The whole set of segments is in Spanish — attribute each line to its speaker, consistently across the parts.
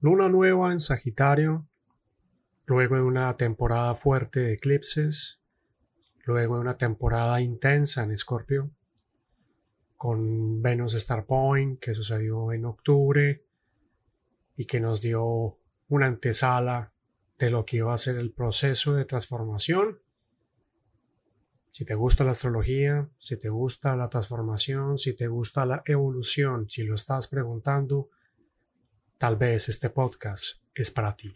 Speaker 1: Luna nueva en Sagitario, luego de una temporada fuerte de eclipses, luego de una temporada intensa en Escorpio, con Venus Star Point que sucedió en octubre y que nos dio una antesala de lo que iba a ser el proceso de transformación. Si te gusta la astrología, si te gusta la transformación, si te gusta la evolución, si lo estás preguntando, tal vez este podcast es para ti.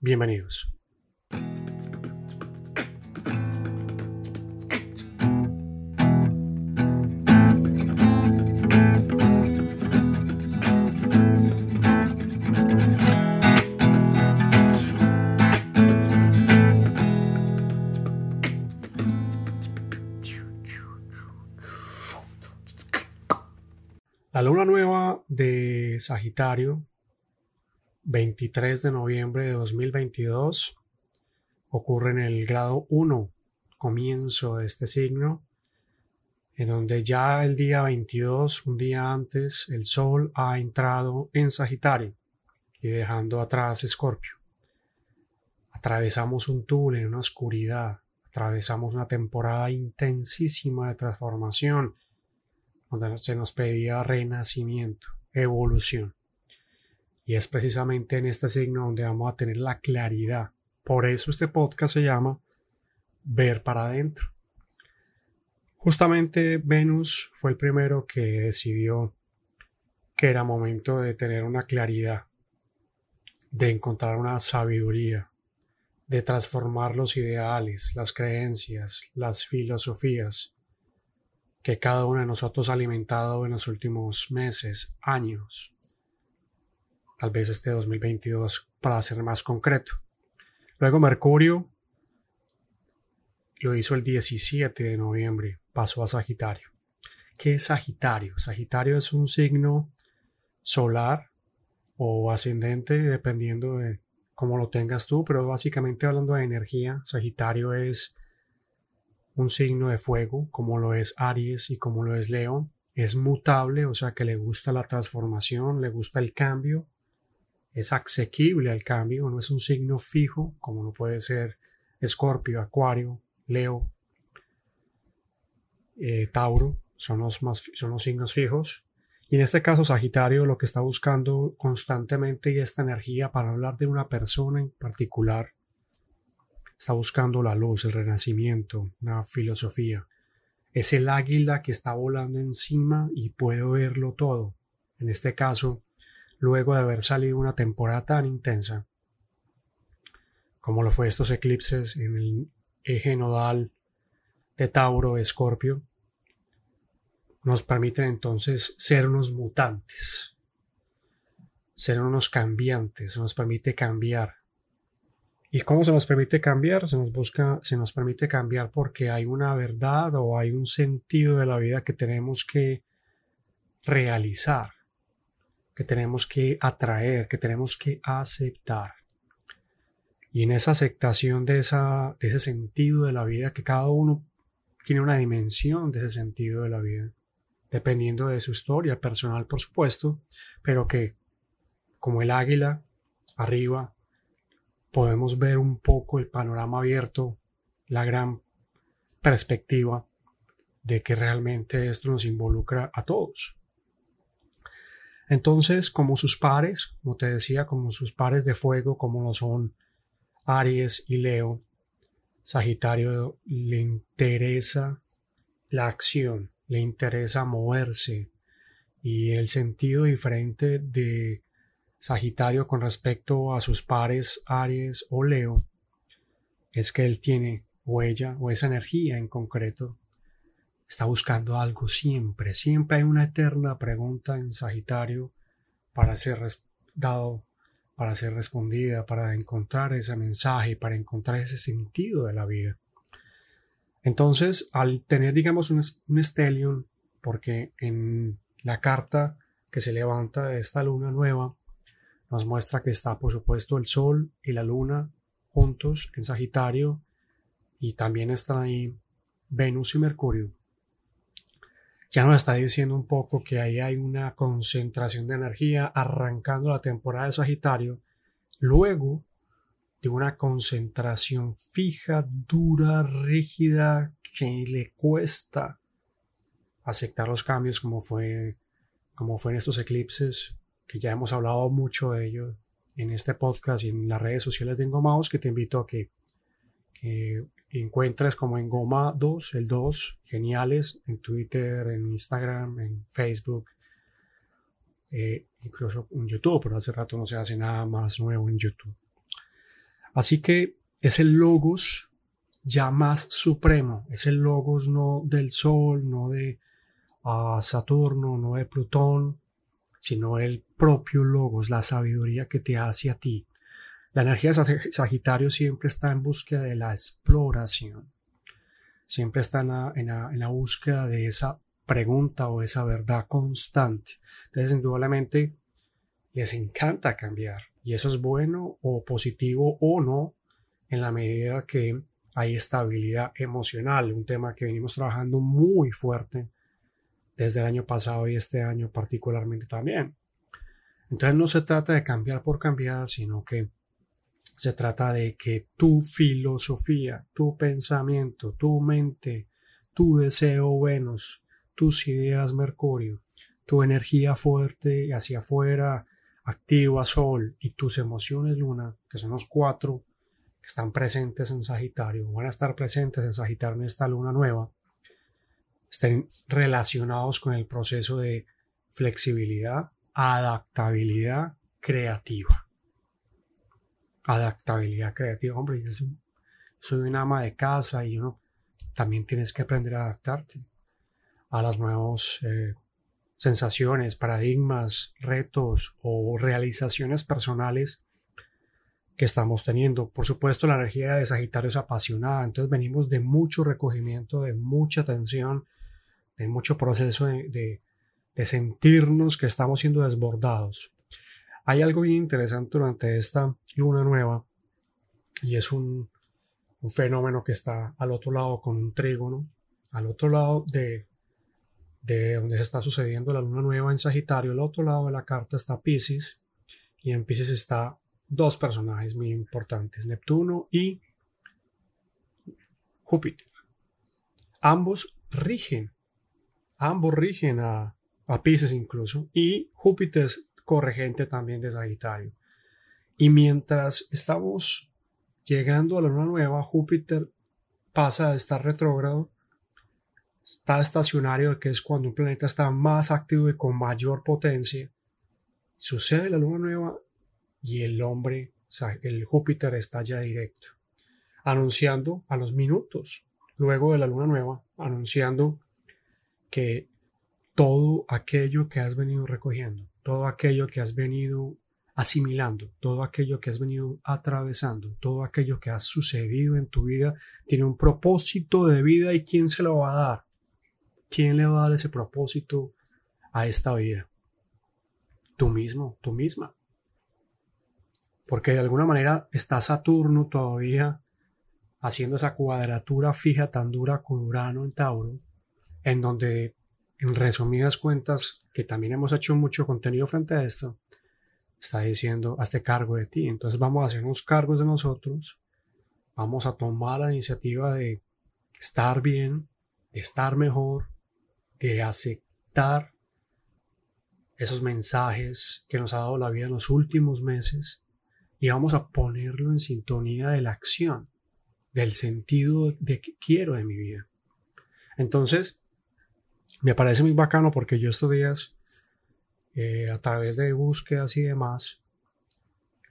Speaker 1: Bienvenidos. La luna nueva de Sagitario, 23 de noviembre de 2022, ocurre en el grado 1, comienzo de este signo, en donde ya el día 22, un día antes, el Sol ha entrado en Sagitario y dejando atrás Escorpio. Atravesamos un túnel, una oscuridad, atravesamos una temporada intensísima de transformación donde se nos pedía renacimiento, evolución. Y es precisamente en este signo donde vamos a tener la claridad. Por eso este podcast se llama Ver para adentro. Justamente Venus fue el primero que decidió que era momento de tener una claridad, de encontrar una sabiduría, de transformar los ideales, las creencias, las filosofías, que cada uno de nosotros ha alimentado en los últimos meses, años, tal vez este 2022 para ser más concreto. Luego Mercurio lo hizo el 17 de noviembre, pasó a Sagitario. ¿Qué es Sagitario? Sagitario es un signo solar o ascendente, dependiendo de cómo lo tengas tú, pero básicamente hablando de energía, Sagitario es un signo de fuego, como lo es Aries y como lo es Leo, es mutable, o sea que le gusta la transformación, le gusta el cambio, es asequible al cambio, no es un signo fijo, como no puede ser Escorpio, Acuario, Leo, eh, Tauro, son los, más, son los signos fijos. Y en este caso, Sagitario lo que está buscando constantemente y esta energía para hablar de una persona en particular está buscando la luz, el renacimiento, una filosofía. Es el águila que está volando encima y puede verlo todo. En este caso, luego de haber salido una temporada tan intensa como lo fue estos eclipses en el eje nodal de Tauro, Escorpio, nos permiten entonces ser unos mutantes, ser unos cambiantes, nos permite cambiar, ¿Y cómo se nos permite cambiar? Se nos busca, se nos permite cambiar porque hay una verdad o hay un sentido de la vida que tenemos que realizar, que tenemos que atraer, que tenemos que aceptar. Y en esa aceptación de, esa, de ese sentido de la vida, que cada uno tiene una dimensión de ese sentido de la vida, dependiendo de su historia personal, por supuesto, pero que, como el águila, arriba, podemos ver un poco el panorama abierto, la gran perspectiva de que realmente esto nos involucra a todos. Entonces, como sus pares, como te decía, como sus pares de fuego, como lo son Aries y Leo, Sagitario le interesa la acción, le interesa moverse y el sentido diferente de Sagitario con respecto a sus pares Aries o Leo es que él tiene huella o esa energía en concreto. Está buscando algo siempre, siempre hay una eterna pregunta en Sagitario para ser dado, para ser respondida, para encontrar ese mensaje, para encontrar ese sentido de la vida. Entonces, al tener, digamos, un, un stellium, porque en la carta que se levanta de esta luna nueva, nos muestra que está, por supuesto, el Sol y la Luna juntos en Sagitario y también están ahí Venus y Mercurio. Ya nos está diciendo un poco que ahí hay una concentración de energía arrancando la temporada de Sagitario, luego de una concentración fija, dura, rígida, que le cuesta aceptar los cambios como fue, como fue en estos eclipses, que ya hemos hablado mucho de ello en este podcast y en las redes sociales de Engomados, que te invito a que, que encuentres como en Goma 2, el 2, geniales, en Twitter, en Instagram, en Facebook, eh, incluso en YouTube, pero hace rato no se hace nada más nuevo en YouTube. Así que es el logos ya más supremo, es el logos no del Sol, no de uh, Saturno, no de Plutón, sino el propio logos, la sabiduría que te hace a ti. La energía de Sagitario siempre está en búsqueda de la exploración, siempre está en la, en la búsqueda de esa pregunta o esa verdad constante. Entonces, indudablemente, les encanta cambiar y eso es bueno o positivo o no en la medida que hay estabilidad emocional, un tema que venimos trabajando muy fuerte desde el año pasado y este año particularmente también. Entonces no se trata de cambiar por cambiar, sino que se trata de que tu filosofía, tu pensamiento, tu mente, tu deseo Venus, tus ideas Mercurio, tu energía fuerte hacia afuera, activa Sol y tus emociones Luna, que son los cuatro que están presentes en Sagitario, van a estar presentes en Sagitario en esta luna nueva, estén relacionados con el proceso de flexibilidad, adaptabilidad creativa. Adaptabilidad creativa, hombre, soy un ama de casa y uno también tienes que aprender a adaptarte a las nuevas eh, sensaciones, paradigmas, retos o realizaciones personales que estamos teniendo. Por supuesto, la energía de Sagitario es apasionada, entonces venimos de mucho recogimiento, de mucha tensión, de mucho proceso de, sentirnos que estamos siendo desbordados. Hay algo bien interesante durante esta luna nueva y es un, fenómeno que está al otro lado con un trígono, al otro lado de, de donde se está sucediendo la luna nueva en Sagitario, al otro lado de la carta está Pisces y en Pisces está dos personajes muy importantes, Neptuno y Júpiter. Ambos rigen, ambos rigen a, a Pisces incluso, y Júpiter corregente también de Sagitario. Y mientras estamos llegando a la luna nueva, Júpiter pasa a estar retrógrado, está estacionario, que es cuando un planeta está más activo y con mayor potencia. Sucede la luna nueva y el hombre, el Júpiter está ya directo, anunciando a los minutos, luego de la luna nueva, anunciando que todo aquello que has venido recogiendo, todo aquello que has venido asimilando, todo aquello que has venido atravesando, todo aquello que ha sucedido en tu vida, tiene un propósito de vida y quién se lo va a dar. ¿Quién le va a dar ese propósito a esta vida? Tú mismo, tú misma porque de alguna manera está Saturno todavía haciendo esa cuadratura fija tan dura con Urano en Tauro, en donde, en resumidas cuentas, que también hemos hecho mucho contenido frente a esto, está diciendo, hazte cargo de ti. Entonces vamos a hacernos cargos de nosotros, vamos a tomar la iniciativa de estar bien, de estar mejor, de aceptar esos mensajes que nos ha dado la vida en los últimos meses y vamos a ponerlo en sintonía de la acción, del sentido de que quiero de mi vida. Entonces, me parece muy bacano porque yo estos días, eh, a través de búsquedas y demás,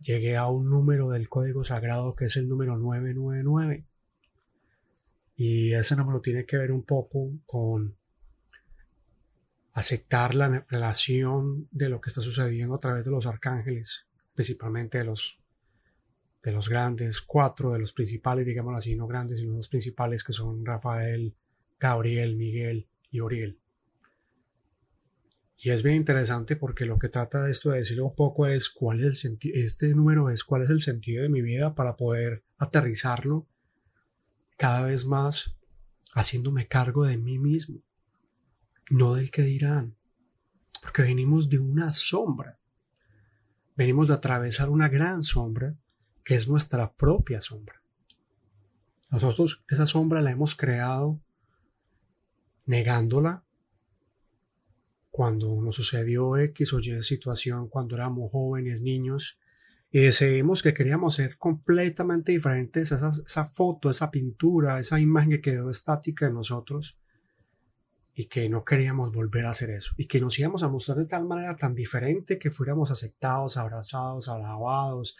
Speaker 1: llegué a un número del código sagrado que es el número 999. Y ese número tiene que ver un poco con aceptar la relación de lo que está sucediendo a través de los arcángeles, principalmente de los de los grandes, cuatro de los principales, digamos así, no grandes, sino los principales que son Rafael, Gabriel, Miguel y Oriel. Y es bien interesante porque lo que trata esto de decirlo un poco es cuál es el este número es cuál es el sentido de mi vida para poder aterrizarlo cada vez más haciéndome cargo de mí mismo. no del que dirán, porque venimos de una sombra. Venimos de atravesar una gran sombra que es nuestra propia sombra. Nosotros esa sombra la hemos creado negándola cuando nos sucedió X o Y situación cuando éramos jóvenes, niños, y decidimos que queríamos ser completamente diferentes, esa, esa foto, esa pintura, esa imagen que quedó estática de nosotros, y que no queríamos volver a hacer eso, y que nos íbamos a mostrar de tal manera tan diferente que fuéramos aceptados, abrazados, alabados,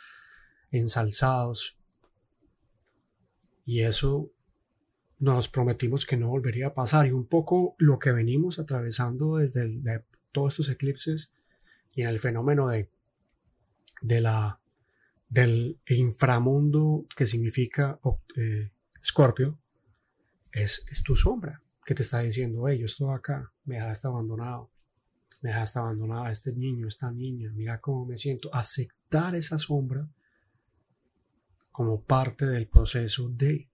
Speaker 1: ensalzados. Y eso nos prometimos que no volvería a pasar. Y un poco lo que venimos atravesando desde todos estos eclipses y en el fenómeno de, de la, del inframundo que significa eh, Scorpio, es, es, tu sombra que te está diciendo, hey, yo estoy acá, me dejaste abandonado, me dejaste abandonado este niño, esta niña, mira cómo me siento. Aceptar esa sombra como parte del proceso de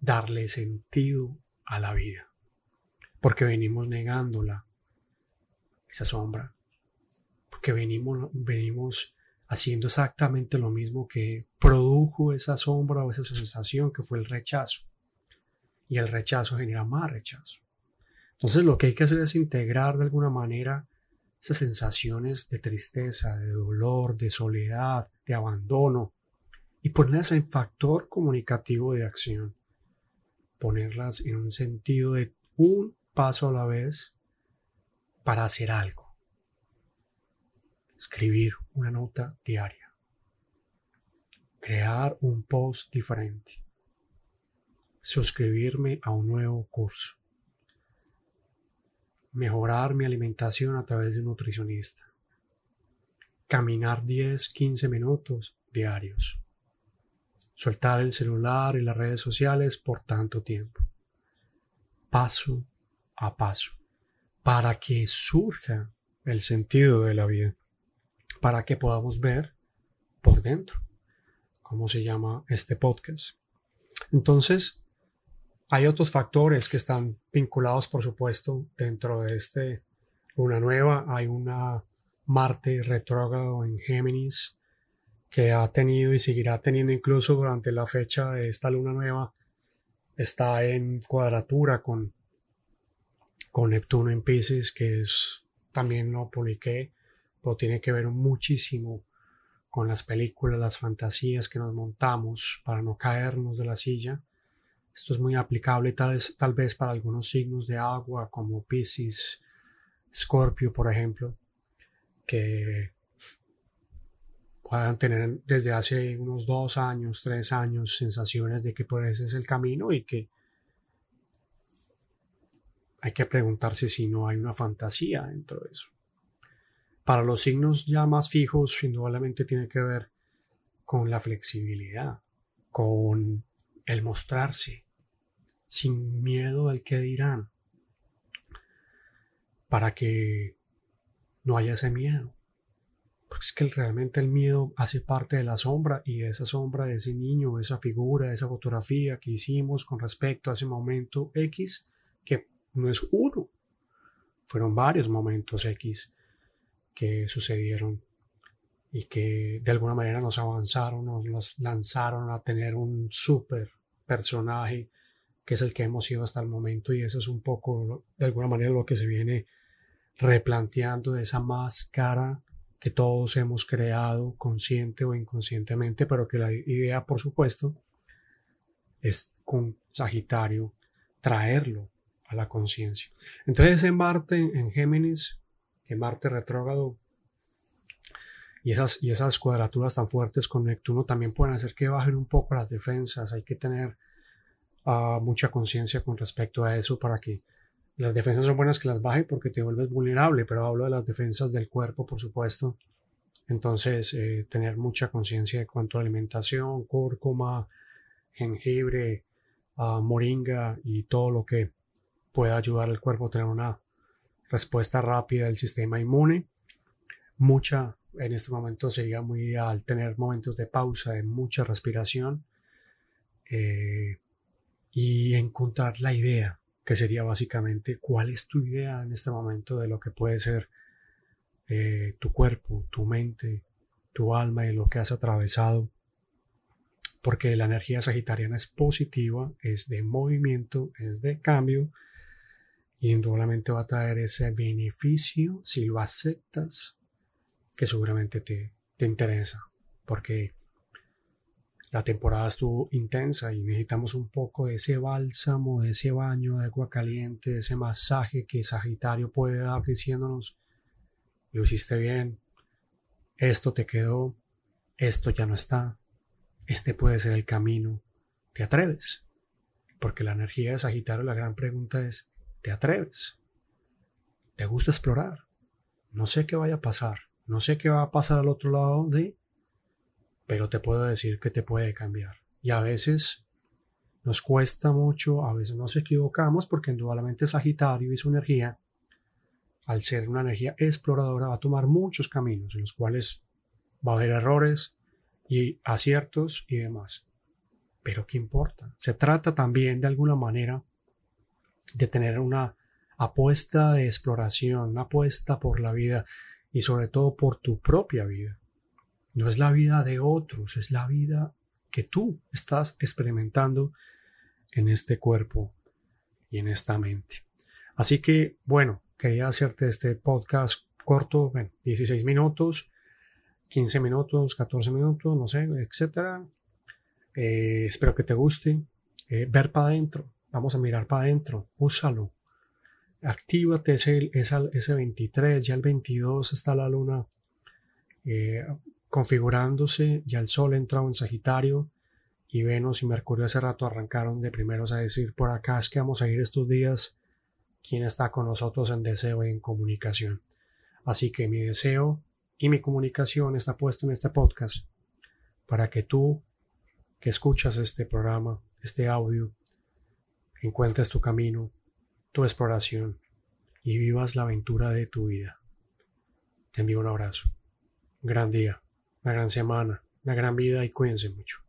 Speaker 1: darle sentido a la vida, porque venimos negándola, esa sombra, porque venimos, venimos haciendo exactamente lo mismo que produjo esa sombra o esa sensación que fue el rechazo. Y el rechazo genera más rechazo. Entonces lo que hay que hacer es integrar de alguna manera esas sensaciones de tristeza, de dolor, de soledad, de abandono, y ponerlas en factor comunicativo de acción. Ponerlas en un sentido de un paso a la vez para hacer algo. Escribir una nota diaria. Crear un post diferente. Suscribirme a un nuevo curso. Mejorar mi alimentación a través de un nutricionista. Caminar 10-15 minutos diarios soltar el celular y las redes sociales por tanto tiempo. Paso a paso, para que surja el sentido de la vida, para que podamos ver por dentro, cómo se llama este podcast. Entonces, hay otros factores que están vinculados, por supuesto, dentro de este luna nueva. Hay una Marte retrógrado en Géminis, que ha tenido y seguirá teniendo incluso durante la fecha de esta luna nueva, está en cuadratura con, con Neptuno en Pisces, que es, también lo publiqué, pero tiene que ver muchísimo con las películas, las fantasías que nos montamos para no caernos de la silla. Esto es muy aplicable tal vez, tal vez para algunos signos de agua como Pisces, Scorpio, por ejemplo, que tener desde hace unos dos años, tres años, sensaciones de que por ese es el camino y que hay que preguntarse si no hay una fantasía dentro de eso. Para los signos ya más fijos, indudablemente tiene que ver con la flexibilidad, con el mostrarse, sin miedo al que dirán, para que no haya ese miedo porque es que realmente el miedo hace parte de la sombra y esa sombra de ese niño, esa figura, esa fotografía que hicimos con respecto a ese momento X, que no es uno, fueron varios momentos X que sucedieron y que de alguna manera nos avanzaron, nos lanzaron a tener un super personaje que es el que hemos sido hasta el momento y eso es un poco de alguna manera lo que se viene replanteando esa máscara que todos hemos creado consciente o inconscientemente, pero que la idea, por supuesto, es con Sagitario traerlo a la conciencia. Entonces en Marte, en Géminis, que Marte retrógrado y esas, y esas cuadraturas tan fuertes con Neptuno también pueden hacer que bajen un poco las defensas. Hay que tener ah, mucha conciencia con respecto a eso para que las defensas son buenas que las baje porque te vuelves vulnerable, pero hablo de las defensas del cuerpo, por supuesto. Entonces, eh, tener mucha conciencia de cuanto a alimentación, cúrcuma, jengibre, ah, moringa y todo lo que pueda ayudar al cuerpo a tener una respuesta rápida del sistema inmune. Mucha, en este momento sería muy ideal tener momentos de pausa, de mucha respiración eh, y encontrar la idea que sería básicamente cuál es tu idea en este momento de lo que puede ser eh, tu cuerpo, tu mente, tu alma y lo que has atravesado. Porque la energía sagitariana es positiva, es de movimiento, es de cambio y indudablemente va a traer ese beneficio si lo aceptas que seguramente te, te interesa porque la temporada estuvo intensa y necesitamos un poco de ese bálsamo, de ese baño de agua caliente, de ese masaje que Sagitario puede dar diciéndonos, lo hiciste bien, esto te quedó, esto ya no está, este puede ser el camino, ¿te atreves? Porque la energía de Sagitario, la gran pregunta es, ¿te atreves? ¿Te gusta explorar? No sé qué vaya a pasar, no sé qué va a pasar al otro lado de pero te puedo decir que te puede cambiar. Y a veces nos cuesta mucho, a veces nos equivocamos porque indudablemente Sagitario y su energía, al ser una energía exploradora, va a tomar muchos caminos en los cuales va a haber errores y aciertos y demás. Pero ¿qué importa? Se trata también de alguna manera de tener una apuesta de exploración, una apuesta por la vida y sobre todo por tu propia vida. No es la vida de otros, es la vida que tú estás experimentando en este cuerpo y en esta mente. Así que, bueno, quería hacerte este podcast corto, bueno, 16 minutos, 15 minutos, 14 minutos, no sé, etcétera. Eh, espero que te guste. Eh, ver para adentro, vamos a mirar para adentro, úsalo. Actívate ese, ese 23, ya el 22 está la luna eh, configurándose, ya el Sol entrado en Sagitario y Venus y Mercurio hace rato arrancaron de primeros a decir por acá es que vamos a ir estos días quién está con nosotros en deseo y en comunicación. Así que mi deseo y mi comunicación está puesto en este podcast para que tú que escuchas este programa, este audio, encuentres tu camino, tu exploración y vivas la aventura de tu vida. Te envío un abrazo. gran día una gran semana, una gran vida y cuídense mucho.